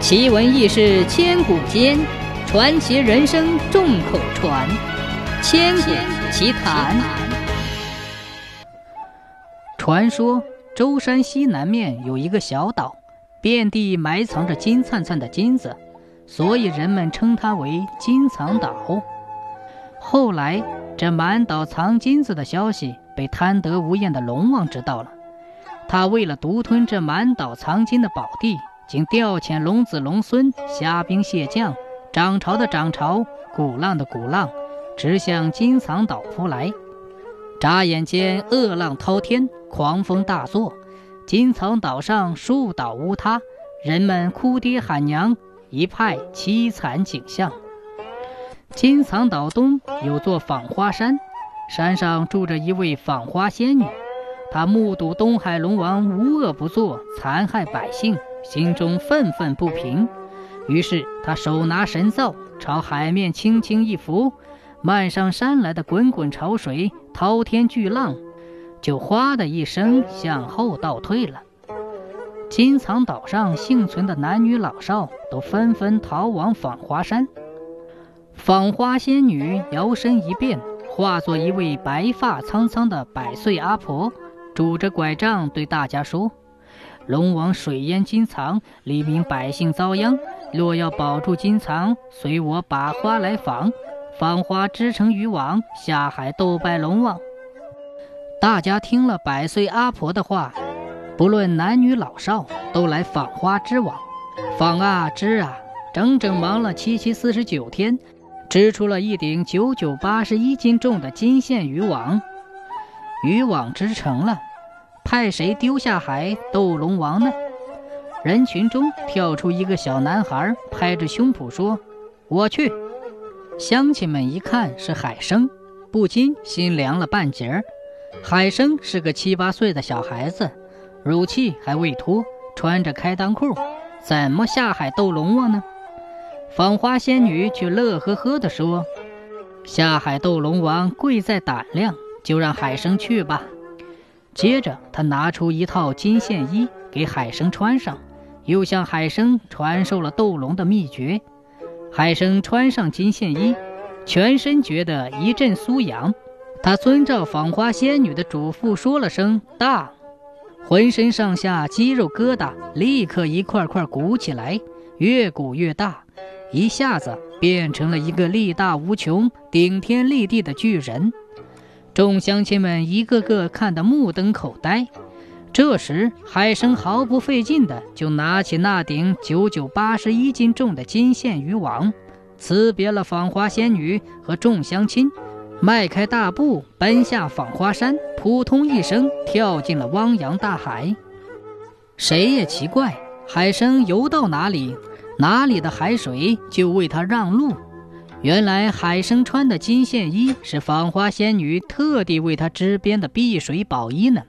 奇闻异事千古间，传奇人生众口传。千古奇谈。传说舟山西南面有一个小岛，遍地埋藏着金灿灿的金子，所以人们称它为金藏岛。后来，这满岛藏金子的消息被贪得无厌的龙王知道了。他为了独吞这满岛藏金的宝地，竟调遣龙子龙孙、虾兵蟹将、涨潮的涨潮、鼓浪的鼓浪，直向金藏岛扑来。眨眼间，恶浪滔天，狂风大作，金藏岛上树倒屋塌，人们哭爹喊娘，一派凄惨景象。金藏岛东有座访花山，山上住着一位访花仙女。她目睹东海龙王无恶不作，残害百姓，心中愤愤不平。于是他手拿神皂，朝海面轻轻一拂，漫上山来的滚滚潮水、滔天巨浪，就哗的一声向后倒退了。金藏岛上幸存的男女老少都纷纷逃往访花山。访花仙女摇身一变，化作一位白发苍苍的百岁阿婆。拄着拐杖对大家说：“龙王水淹金藏，黎民百姓遭殃。若要保住金藏，随我把花来访，访花织成渔网，下海斗败龙王。”大家听了百岁阿婆的话，不论男女老少，都来访花织网。访啊织啊，整整忙了七七四十九天，织出了一顶九九八十一斤重的金线渔网。渔网织成了。派谁丢下海斗龙王呢？人群中跳出一个小男孩，拍着胸脯说：“我去。”乡亲们一看是海生，不禁心凉了半截儿。海生是个七八岁的小孩子，乳气还未脱，穿着开裆裤，怎么下海斗龙王呢？访花仙女却乐呵呵地说：“下海斗龙王贵在胆量，就让海生去吧。”接着，他拿出一套金线衣给海生穿上，又向海生传授了斗龙的秘诀。海生穿上金线衣，全身觉得一阵酥痒。他遵照访花仙女的嘱咐说了声“大”，浑身上下肌肉疙瘩立刻一块块鼓起来，越鼓越大，一下子变成了一个力大无穷、顶天立地的巨人。众乡亲们一个个看得目瞪口呆。这时，海生毫不费劲地就拿起那顶九九八十一斤重的金线渔网，辞别了访花仙女和众乡亲，迈开大步奔下访花山，扑通一声跳进了汪洋大海。谁也奇怪，海生游到哪里，哪里的海水就为他让路。原来海生穿的金线衣是访花仙女特地为他织编的碧水宝衣呢。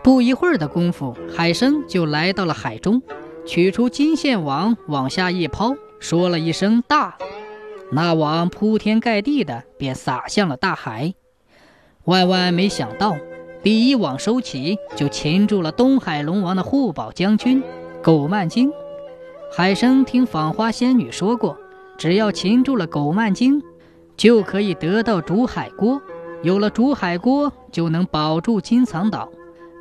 不一会儿的功夫，海生就来到了海中，取出金线网往下一抛，说了一声“大”，那网铺天盖地的便撒向了大海。万万没想到，第一网收起就擒住了东海龙王的护宝将军狗曼精。海生听访花仙女说过。只要擒住了狗曼精，就可以得到竹海锅。有了竹海锅，就能保住金藏岛。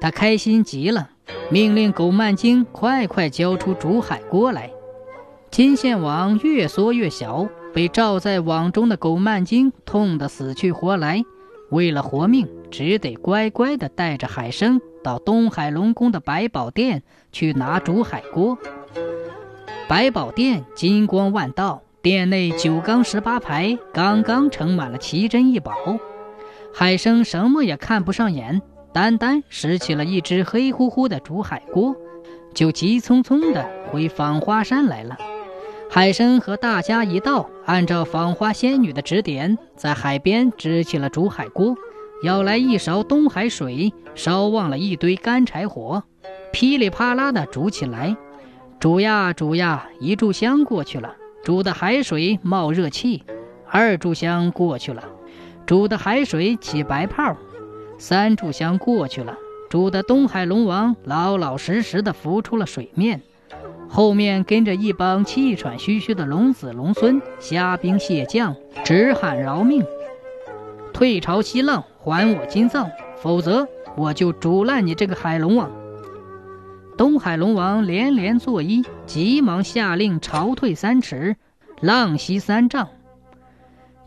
他开心极了，命令狗曼精快快交出竹海锅来。金线网越缩越小，被罩在网中的狗曼精痛得死去活来。为了活命，只得乖乖地带着海生到东海龙宫的百宝殿去拿竹海锅。百宝殿金光万道。店内九缸十八排，刚刚盛满了奇珍异宝。海生什么也看不上眼，单单拾起了一只黑乎乎的竹海锅，就急匆匆地回访花山来了。海生和大家一道，按照访花仙女的指点，在海边支起了竹海锅，舀来一勺东海水，烧旺了一堆干柴火，噼里啪啦地煮起来。煮呀煮呀，一炷香过去了。煮的海水冒热气，二炷香过去了，煮的海水起白泡，三炷香过去了，煮的东海龙王老老实实的浮出了水面，后面跟着一帮气喘吁吁的龙子龙孙，虾兵蟹将，直喊饶命：“退朝西浪，还我金藏，否则我就煮烂你这个海龙王！”东海龙王连连作揖，急忙下令潮退三尺，浪息三丈。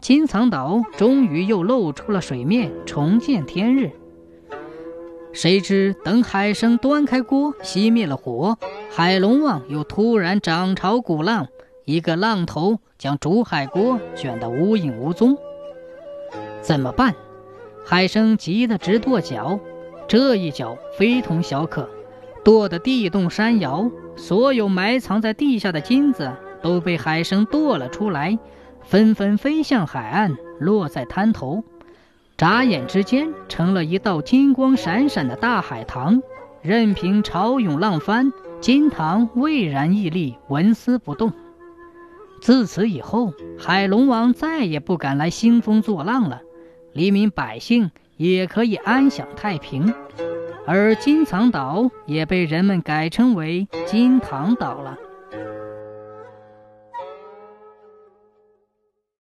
金藏岛终于又露出了水面，重见天日。谁知等海生端开锅，熄灭了火，海龙王又突然涨潮鼓浪，一个浪头将煮海锅卷得无影无踪。怎么办？海生急得直跺脚，这一脚非同小可。跺得地动山摇，所有埋藏在地下的金子都被海生跺了出来，纷纷飞向海岸，落在滩头，眨眼之间成了一道金光闪闪的大海棠。任凭潮涌浪翻，金塘巍然屹立，纹丝不动。自此以后，海龙王再也不敢来兴风作浪了，黎民百姓也可以安享太平。而金藏岛也被人们改称为金堂岛了。